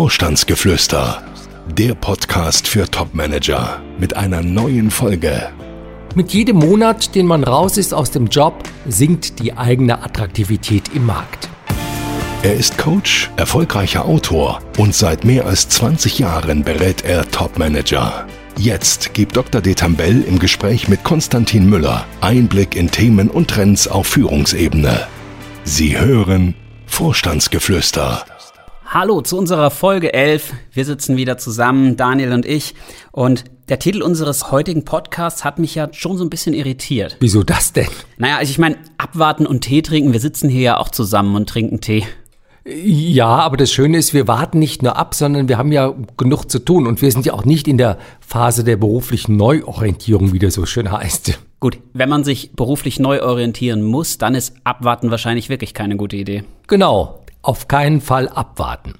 Vorstandsgeflüster, der Podcast für Topmanager mit einer neuen Folge. Mit jedem Monat, den man raus ist aus dem Job, sinkt die eigene Attraktivität im Markt. Er ist Coach, erfolgreicher Autor und seit mehr als 20 Jahren berät er Topmanager. Jetzt gibt Dr. Detambell im Gespräch mit Konstantin Müller Einblick in Themen und Trends auf Führungsebene. Sie hören Vorstandsgeflüster. Hallo zu unserer Folge 11. Wir sitzen wieder zusammen, Daniel und ich. Und der Titel unseres heutigen Podcasts hat mich ja schon so ein bisschen irritiert. Wieso das denn? Naja, also ich meine, abwarten und Tee trinken. Wir sitzen hier ja auch zusammen und trinken Tee. Ja, aber das Schöne ist, wir warten nicht nur ab, sondern wir haben ja genug zu tun. Und wir sind ja auch nicht in der Phase der beruflichen Neuorientierung, wie das so schön heißt. Gut, wenn man sich beruflich neu orientieren muss, dann ist Abwarten wahrscheinlich wirklich keine gute Idee. Genau auf keinen Fall abwarten.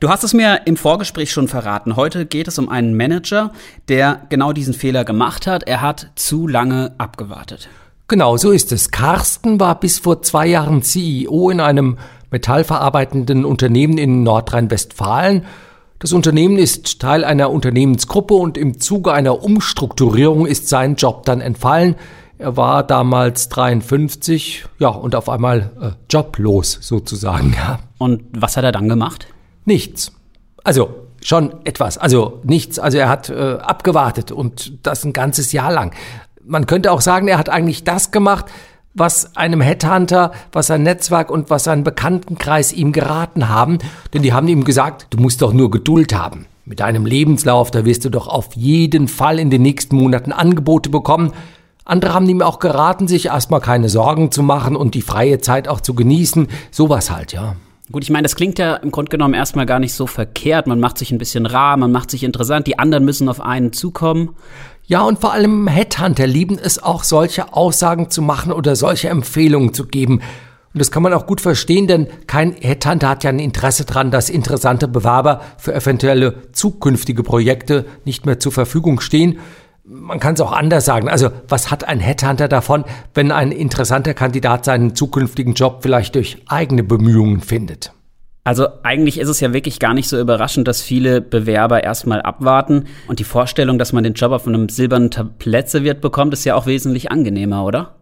Du hast es mir im Vorgespräch schon verraten. Heute geht es um einen Manager, der genau diesen Fehler gemacht hat. Er hat zu lange abgewartet. Genau, so ist es. Carsten war bis vor zwei Jahren CEO in einem metallverarbeitenden Unternehmen in Nordrhein-Westfalen. Das Unternehmen ist Teil einer Unternehmensgruppe und im Zuge einer Umstrukturierung ist sein Job dann entfallen. Er war damals 53, ja, und auf einmal äh, joblos sozusagen, ja. Und was hat er dann gemacht? Nichts. Also schon etwas, also nichts. Also er hat äh, abgewartet und das ein ganzes Jahr lang. Man könnte auch sagen, er hat eigentlich das gemacht, was einem Headhunter, was sein Netzwerk und was sein Bekanntenkreis ihm geraten haben. Denn die haben ihm gesagt, du musst doch nur Geduld haben. Mit deinem Lebenslauf, da wirst du doch auf jeden Fall in den nächsten Monaten Angebote bekommen. Andere haben ihm auch geraten, sich erstmal keine Sorgen zu machen und die freie Zeit auch zu genießen. Sowas halt, ja. Gut, ich meine, das klingt ja im Grunde genommen erstmal gar nicht so verkehrt. Man macht sich ein bisschen rar, man macht sich interessant, die anderen müssen auf einen zukommen. Ja, und vor allem Headhunter lieben es auch, solche Aussagen zu machen oder solche Empfehlungen zu geben. Und das kann man auch gut verstehen, denn kein Headhunter hat ja ein Interesse daran, dass interessante Bewerber für eventuelle zukünftige Projekte nicht mehr zur Verfügung stehen man kann es auch anders sagen. Also, was hat ein Headhunter davon, wenn ein interessanter Kandidat seinen zukünftigen Job vielleicht durch eigene Bemühungen findet? Also eigentlich ist es ja wirklich gar nicht so überraschend, dass viele Bewerber erstmal abwarten und die Vorstellung, dass man den Job auf einem silbernen Tablett serviert bekommt, ist ja auch wesentlich angenehmer, oder?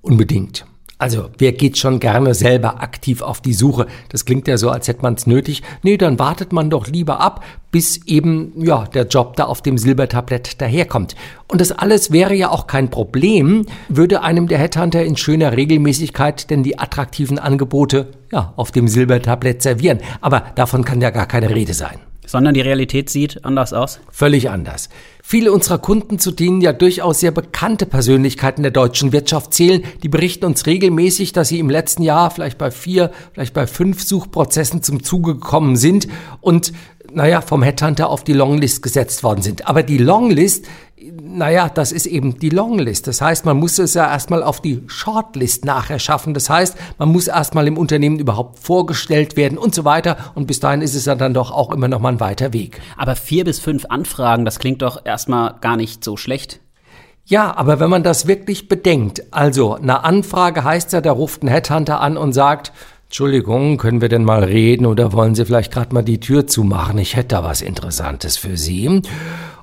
Unbedingt. Also, wer geht schon gerne selber aktiv auf die Suche? Das klingt ja so, als hätte man es nötig. Nee, dann wartet man doch lieber ab, bis eben, ja, der Job da auf dem Silbertablett daherkommt. Und das alles wäre ja auch kein Problem, würde einem der Headhunter in schöner Regelmäßigkeit denn die attraktiven Angebote, ja, auf dem Silbertablett servieren. Aber davon kann ja gar keine Rede sein. Sondern die Realität sieht anders aus? Völlig anders. Viele unserer Kunden, zu denen ja durchaus sehr bekannte Persönlichkeiten der deutschen Wirtschaft zählen, die berichten uns regelmäßig, dass sie im letzten Jahr vielleicht bei vier, vielleicht bei fünf Suchprozessen zum Zuge gekommen sind und naja, vom Headhunter auf die Longlist gesetzt worden sind. Aber die Longlist naja, das ist eben die Longlist. Das heißt, man muss es ja erstmal auf die Shortlist nachher schaffen. Das heißt, man muss erstmal im Unternehmen überhaupt vorgestellt werden und so weiter. Und bis dahin ist es ja dann doch auch immer noch mal ein weiter Weg. Aber vier bis fünf Anfragen, das klingt doch erstmal gar nicht so schlecht. Ja, aber wenn man das wirklich bedenkt, also eine Anfrage heißt ja, da ruft ein Headhunter an und sagt, Entschuldigung, können wir denn mal reden oder wollen Sie vielleicht gerade mal die Tür zumachen? Ich hätte da was Interessantes für Sie.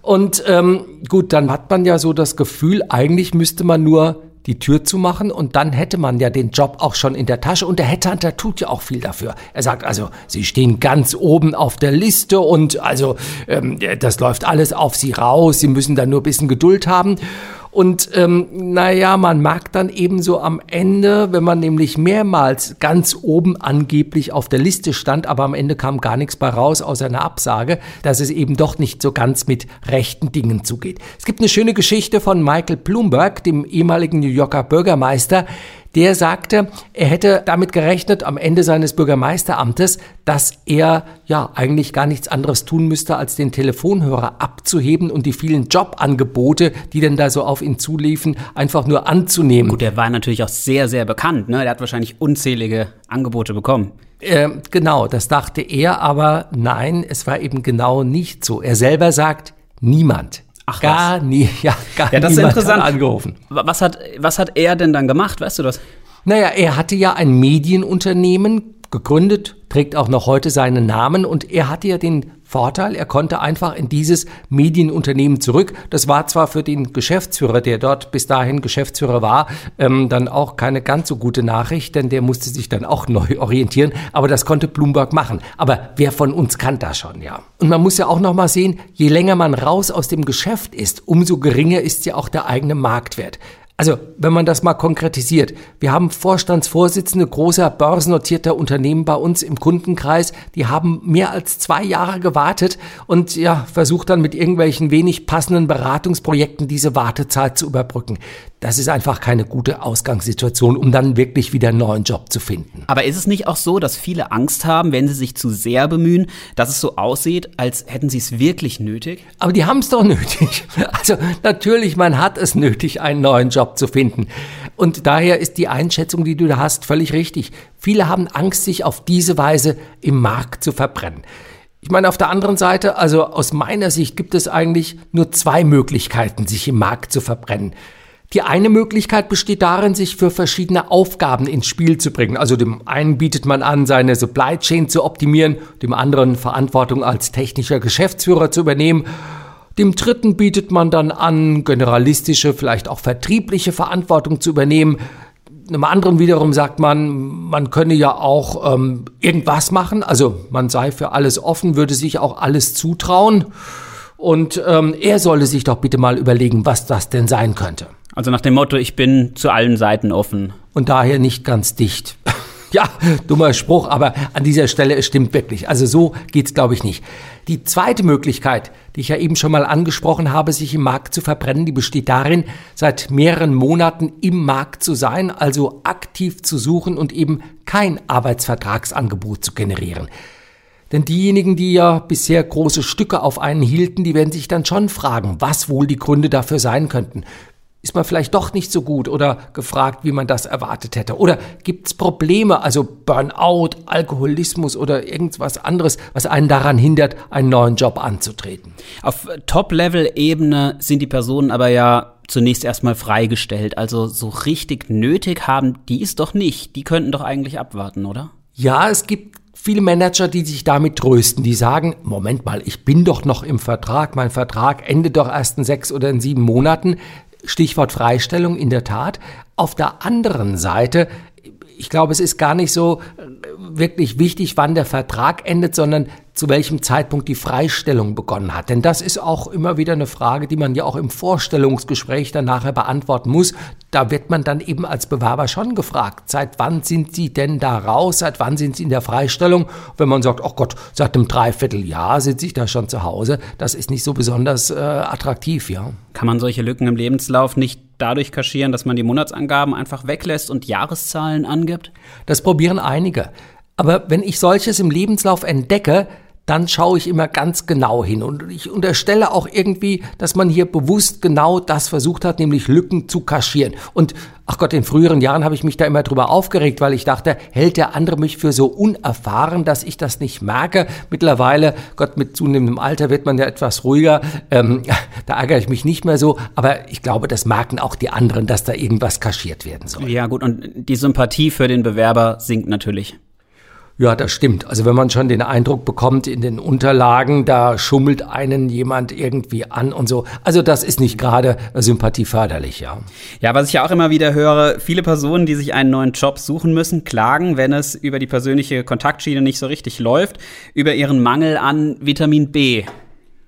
Und ähm, gut, dann hat man ja so das Gefühl, eigentlich müsste man nur die Tür zu machen und dann hätte man ja den Job auch schon in der Tasche und der Headhunter tut ja auch viel dafür. Er sagt also, Sie stehen ganz oben auf der Liste und also ähm, das läuft alles auf Sie raus, Sie müssen da nur ein bisschen Geduld haben. Und ähm, naja, man mag dann eben so am Ende, wenn man nämlich mehrmals ganz oben angeblich auf der Liste stand, aber am Ende kam gar nichts bei raus außer einer Absage, dass es eben doch nicht so ganz mit rechten Dingen zugeht. Es gibt eine schöne Geschichte von Michael Bloomberg, dem ehemaligen New Yorker Bürgermeister, der sagte, er hätte damit gerechnet am Ende seines Bürgermeisteramtes, dass er ja eigentlich gar nichts anderes tun müsste, als den Telefonhörer abzuheben und die vielen Jobangebote, die denn da so auf ihn zuliefen, einfach nur anzunehmen. Gut, der war natürlich auch sehr, sehr bekannt. Ne? Der hat wahrscheinlich unzählige Angebote bekommen. Äh, genau, das dachte er, aber nein, es war eben genau nicht so. Er selber sagt, niemand Ach, gar was? nie, ja, gar ja, das ist interessant. angerufen. Was hat, was hat er denn dann gemacht, weißt du das? Naja, er hatte ja ein Medienunternehmen gegründet, trägt auch noch heute seinen Namen und er hatte ja den Vorteil, er konnte einfach in dieses Medienunternehmen zurück. Das war zwar für den Geschäftsführer, der dort bis dahin Geschäftsführer war, ähm, dann auch keine ganz so gute Nachricht, denn der musste sich dann auch neu orientieren. Aber das konnte Bloomberg machen. Aber wer von uns kann das schon, ja? Und man muss ja auch noch mal sehen, je länger man raus aus dem Geschäft ist, umso geringer ist ja auch der eigene Marktwert. Also, wenn man das mal konkretisiert, wir haben Vorstandsvorsitzende großer börsennotierter Unternehmen bei uns im Kundenkreis, die haben mehr als zwei Jahre gewartet und ja, versucht dann mit irgendwelchen wenig passenden Beratungsprojekten diese Wartezeit zu überbrücken. Das ist einfach keine gute Ausgangssituation, um dann wirklich wieder einen neuen Job zu finden. Aber ist es nicht auch so, dass viele Angst haben, wenn sie sich zu sehr bemühen, dass es so aussieht, als hätten sie es wirklich nötig? Aber die haben es doch nötig. Also natürlich, man hat es nötig, einen neuen Job zu finden. Und daher ist die Einschätzung, die du da hast, völlig richtig. Viele haben Angst, sich auf diese Weise im Markt zu verbrennen. Ich meine, auf der anderen Seite, also aus meiner Sicht gibt es eigentlich nur zwei Möglichkeiten, sich im Markt zu verbrennen. Die eine Möglichkeit besteht darin, sich für verschiedene Aufgaben ins Spiel zu bringen. Also dem einen bietet man an, seine Supply Chain zu optimieren, dem anderen Verantwortung als technischer Geschäftsführer zu übernehmen. Dem dritten bietet man dann an, generalistische, vielleicht auch vertriebliche Verantwortung zu übernehmen. Einem anderen wiederum sagt man, man könne ja auch ähm, irgendwas machen. Also man sei für alles offen, würde sich auch alles zutrauen. Und ähm, er solle sich doch bitte mal überlegen, was das denn sein könnte. Also nach dem Motto, ich bin zu allen Seiten offen. Und daher nicht ganz dicht. ja, dummer Spruch, aber an dieser Stelle, es stimmt wirklich. Also so geht's, glaube ich, nicht. Die zweite Möglichkeit, die ich ja eben schon mal angesprochen habe, sich im Markt zu verbrennen, die besteht darin, seit mehreren Monaten im Markt zu sein, also aktiv zu suchen und eben kein Arbeitsvertragsangebot zu generieren. Denn diejenigen, die ja bisher große Stücke auf einen hielten, die werden sich dann schon fragen, was wohl die Gründe dafür sein könnten ist man vielleicht doch nicht so gut oder gefragt, wie man das erwartet hätte? Oder gibt es Probleme, also Burnout, Alkoholismus oder irgendwas anderes, was einen daran hindert, einen neuen Job anzutreten? Auf Top-Level-Ebene sind die Personen aber ja zunächst erstmal freigestellt. Also so richtig nötig haben die es doch nicht. Die könnten doch eigentlich abwarten, oder? Ja, es gibt viele Manager, die sich damit trösten, die sagen, Moment mal, ich bin doch noch im Vertrag, mein Vertrag endet doch erst in sechs oder in sieben Monaten. Stichwort Freistellung in der Tat. Auf der anderen Seite, ich glaube, es ist gar nicht so äh, wirklich wichtig, wann der Vertrag endet, sondern zu welchem Zeitpunkt die Freistellung begonnen hat. Denn das ist auch immer wieder eine Frage, die man ja auch im Vorstellungsgespräch dann nachher beantworten muss. Da wird man dann eben als Bewerber schon gefragt, seit wann sind Sie denn da raus, seit wann sind Sie in der Freistellung? Wenn man sagt, oh Gott, seit einem Dreivierteljahr sitze ich da schon zu Hause, das ist nicht so besonders äh, attraktiv, ja. Kann man solche Lücken im Lebenslauf nicht dadurch kaschieren, dass man die Monatsangaben einfach weglässt und Jahreszahlen angibt? Das probieren einige. Aber wenn ich solches im Lebenslauf entdecke, dann schaue ich immer ganz genau hin. Und ich unterstelle auch irgendwie, dass man hier bewusst genau das versucht hat, nämlich Lücken zu kaschieren. Und ach Gott, in früheren Jahren habe ich mich da immer drüber aufgeregt, weil ich dachte, hält der andere mich für so unerfahren, dass ich das nicht merke. Mittlerweile, Gott, mit zunehmendem Alter wird man ja etwas ruhiger. Ähm, da ärgere ich mich nicht mehr so. Aber ich glaube, das merken auch die anderen, dass da irgendwas kaschiert werden soll. Ja gut, und die Sympathie für den Bewerber sinkt natürlich. Ja, das stimmt. Also wenn man schon den Eindruck bekommt in den Unterlagen, da schummelt einen jemand irgendwie an und so. Also das ist nicht gerade sympathieförderlich, ja. Ja, was ich ja auch immer wieder höre, viele Personen, die sich einen neuen Job suchen müssen, klagen, wenn es über die persönliche Kontaktschiene nicht so richtig läuft, über ihren Mangel an Vitamin B.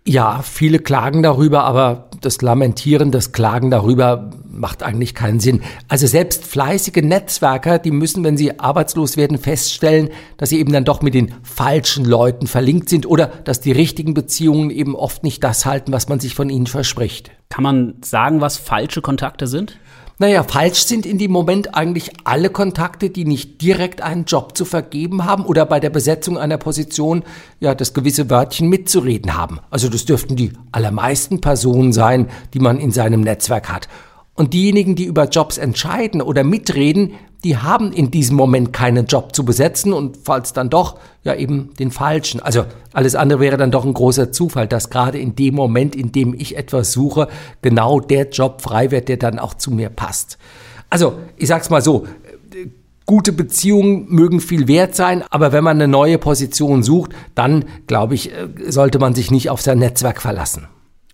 Ja, viele klagen darüber, aber das Lamentieren, das Klagen darüber macht eigentlich keinen Sinn. Also selbst fleißige Netzwerker, die müssen, wenn sie arbeitslos werden, feststellen, dass sie eben dann doch mit den falschen Leuten verlinkt sind oder dass die richtigen Beziehungen eben oft nicht das halten, was man sich von ihnen verspricht. Kann man sagen, was falsche Kontakte sind? Naja, falsch sind in dem Moment eigentlich alle Kontakte, die nicht direkt einen Job zu vergeben haben oder bei der Besetzung einer Position ja das gewisse Wörtchen mitzureden haben. Also das dürften die allermeisten Personen sein, die man in seinem Netzwerk hat. Und diejenigen, die über Jobs entscheiden oder mitreden, die haben in diesem Moment keinen Job zu besetzen und falls dann doch, ja eben den falschen. Also alles andere wäre dann doch ein großer Zufall, dass gerade in dem Moment, in dem ich etwas suche, genau der Job frei wird, der dann auch zu mir passt. Also, ich sag's mal so, Gute Beziehungen mögen viel wert sein, aber wenn man eine neue Position sucht, dann, glaube ich, äh, sollte man sich nicht auf sein Netzwerk verlassen.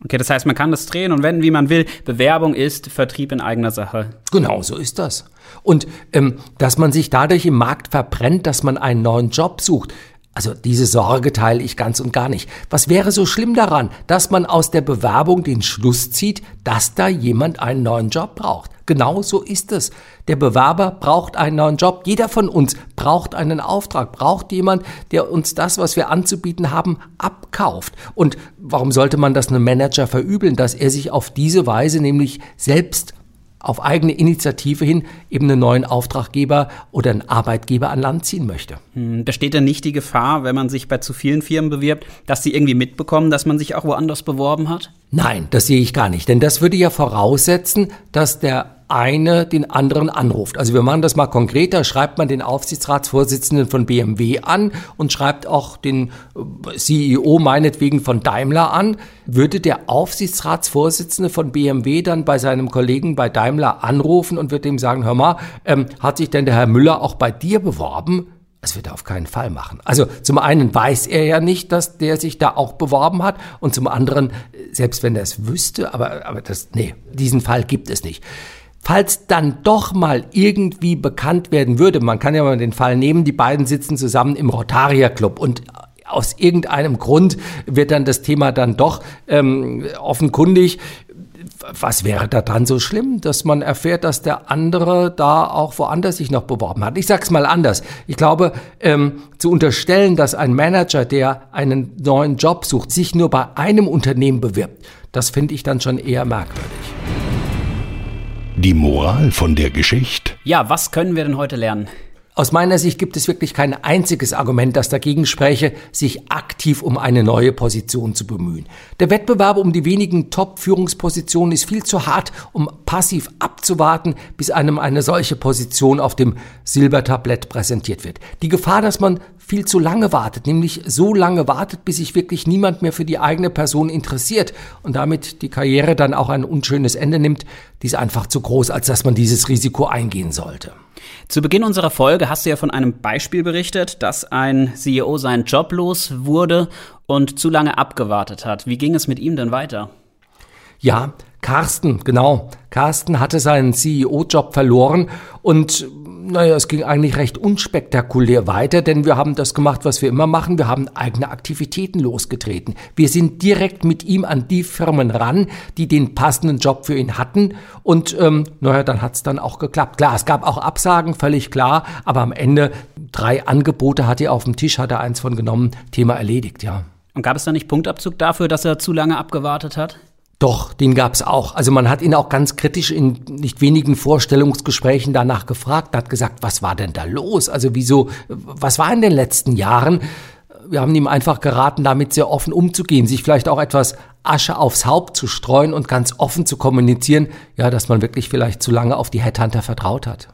Okay, das heißt, man kann das drehen und wenden, wie man will. Bewerbung ist Vertrieb in eigener Sache. Genau, so ist das. Und ähm, dass man sich dadurch im Markt verbrennt, dass man einen neuen Job sucht, also diese Sorge teile ich ganz und gar nicht. Was wäre so schlimm daran, dass man aus der Bewerbung den Schluss zieht, dass da jemand einen neuen Job braucht? Genau so ist es. Der Bewerber braucht einen neuen Job. Jeder von uns braucht einen Auftrag, braucht jemand, der uns das, was wir anzubieten haben, abkauft. Und warum sollte man das einem Manager verübeln, dass er sich auf diese Weise nämlich selbst auf eigene Initiative hin eben einen neuen Auftraggeber oder einen Arbeitgeber an Land ziehen möchte. Hm, besteht denn nicht die Gefahr, wenn man sich bei zu vielen Firmen bewirbt, dass sie irgendwie mitbekommen, dass man sich auch woanders beworben hat? Nein, das sehe ich gar nicht, denn das würde ja voraussetzen, dass der eine den anderen anruft. Also wir machen das mal konkreter, schreibt man den Aufsichtsratsvorsitzenden von BMW an und schreibt auch den äh, CEO meinetwegen von Daimler an, würde der Aufsichtsratsvorsitzende von BMW dann bei seinem Kollegen bei Daimler anrufen und würde ihm sagen, hör mal, ähm, hat sich denn der Herr Müller auch bei dir beworben? Das wird er auf keinen Fall machen. Also zum einen weiß er ja nicht, dass der sich da auch beworben hat und zum anderen, selbst wenn er es wüsste, aber, aber das, nee, diesen Fall gibt es nicht. Falls dann doch mal irgendwie bekannt werden würde, man kann ja mal den Fall nehmen, die beiden sitzen zusammen im Rotaria Club und aus irgendeinem Grund wird dann das Thema dann doch ähm, offenkundig. Was wäre da dran so schlimm, dass man erfährt, dass der andere da auch woanders sich noch beworben hat? Ich sag's mal anders. Ich glaube, ähm, zu unterstellen, dass ein Manager, der einen neuen Job sucht, sich nur bei einem Unternehmen bewirbt, das finde ich dann schon eher merkwürdig. Die Moral von der Geschichte? Ja, was können wir denn heute lernen? Aus meiner Sicht gibt es wirklich kein einziges Argument, das dagegen spreche, sich aktiv um eine neue Position zu bemühen. Der Wettbewerb um die wenigen Top-Führungspositionen ist viel zu hart, um passiv abzuwarten, bis einem eine solche Position auf dem Silbertablett präsentiert wird. Die Gefahr, dass man viel zu lange wartet, nämlich so lange wartet, bis sich wirklich niemand mehr für die eigene Person interessiert und damit die Karriere dann auch ein unschönes Ende nimmt, die ist einfach zu groß, als dass man dieses Risiko eingehen sollte. Zu Beginn unserer Folge hast du ja von einem Beispiel berichtet, dass ein CEO seinen Job los wurde und zu lange abgewartet hat. Wie ging es mit ihm denn weiter? Ja, Carsten, genau. Carsten hatte seinen CEO-Job verloren und naja, es ging eigentlich recht unspektakulär weiter, denn wir haben das gemacht, was wir immer machen. Wir haben eigene Aktivitäten losgetreten. Wir sind direkt mit ihm an die Firmen ran, die den passenden Job für ihn hatten. Und ähm, naja, dann hat's dann auch geklappt. Klar, es gab auch Absagen, völlig klar, aber am Ende drei Angebote hat er auf dem Tisch, hat er eins von genommen, Thema erledigt, ja. Und gab es da nicht Punktabzug dafür, dass er zu lange abgewartet hat? Doch, den gab's auch. Also man hat ihn auch ganz kritisch in nicht wenigen Vorstellungsgesprächen danach gefragt, hat gesagt, was war denn da los? Also wieso, was war in den letzten Jahren? Wir haben ihm einfach geraten, damit sehr offen umzugehen, sich vielleicht auch etwas Asche aufs Haupt zu streuen und ganz offen zu kommunizieren, ja, dass man wirklich vielleicht zu lange auf die Headhunter vertraut hat.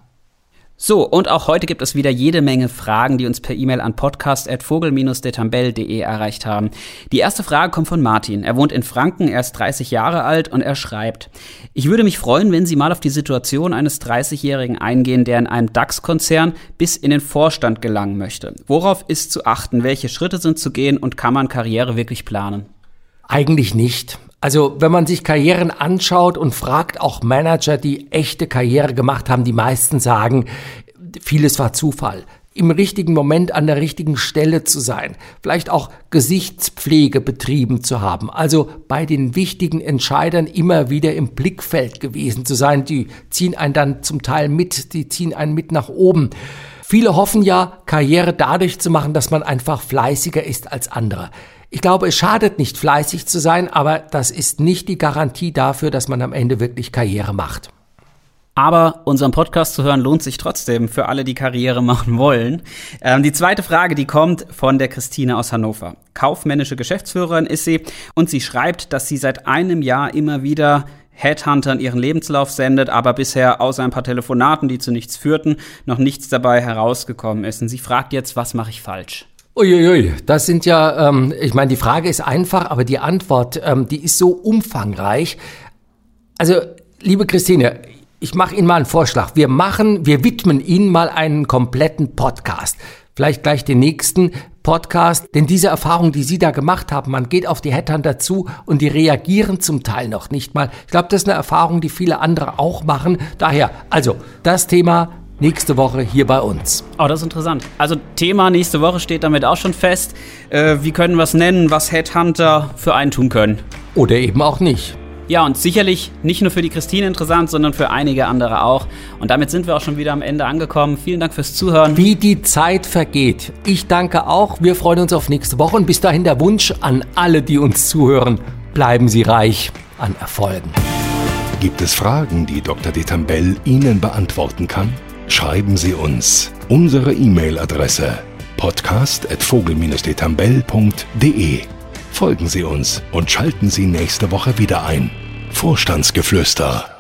So, und auch heute gibt es wieder jede Menge Fragen, die uns per E-Mail an podcast.vogel-detambell.de erreicht haben. Die erste Frage kommt von Martin. Er wohnt in Franken, er ist 30 Jahre alt und er schreibt, ich würde mich freuen, wenn Sie mal auf die Situation eines 30-Jährigen eingehen, der in einem DAX-Konzern bis in den Vorstand gelangen möchte. Worauf ist zu achten? Welche Schritte sind zu gehen und kann man Karriere wirklich planen? Eigentlich nicht. Also wenn man sich Karrieren anschaut und fragt auch Manager, die echte Karriere gemacht haben, die meisten sagen, vieles war Zufall. Im richtigen Moment an der richtigen Stelle zu sein, vielleicht auch Gesichtspflege betrieben zu haben, also bei den wichtigen Entscheidern immer wieder im Blickfeld gewesen zu sein. Die ziehen einen dann zum Teil mit, die ziehen einen mit nach oben. Viele hoffen ja, Karriere dadurch zu machen, dass man einfach fleißiger ist als andere. Ich glaube, es schadet nicht, fleißig zu sein, aber das ist nicht die Garantie dafür, dass man am Ende wirklich Karriere macht. Aber unseren Podcast zu hören lohnt sich trotzdem für alle, die Karriere machen wollen. Ähm, die zweite Frage, die kommt von der Christine aus Hannover. Kaufmännische Geschäftsführerin ist sie und sie schreibt, dass sie seit einem Jahr immer wieder Headhuntern ihren Lebenslauf sendet, aber bisher außer ein paar Telefonaten, die zu nichts führten, noch nichts dabei herausgekommen ist. Und sie fragt jetzt, was mache ich falsch? Uiuiui, das sind ja, ähm, ich meine, die Frage ist einfach, aber die Antwort, ähm, die ist so umfangreich. Also, liebe Christine, ich mache Ihnen mal einen Vorschlag. Wir machen, wir widmen Ihnen mal einen kompletten Podcast. Vielleicht gleich den nächsten Podcast, denn diese Erfahrung, die Sie da gemacht haben, man geht auf die Headhunter zu und die reagieren zum Teil noch nicht mal. Ich glaube, das ist eine Erfahrung, die viele andere auch machen. Daher, also, das Thema nächste Woche hier bei uns. Oh, das ist interessant. Also Thema nächste Woche steht damit auch schon fest. Äh, wie können wir es nennen, was Headhunter für einen tun können? Oder eben auch nicht. Ja, und sicherlich nicht nur für die Christine interessant, sondern für einige andere auch. Und damit sind wir auch schon wieder am Ende angekommen. Vielen Dank fürs Zuhören. Wie die Zeit vergeht. Ich danke auch. Wir freuen uns auf nächste Woche und bis dahin der Wunsch an alle, die uns zuhören. Bleiben Sie reich an Erfolgen. Gibt es Fragen, die Dr. Detambell Ihnen beantworten kann? Schreiben Sie uns. Unsere E-Mail-Adresse podcast.vogel-detambell.de Folgen Sie uns und schalten Sie nächste Woche wieder ein. Vorstandsgeflüster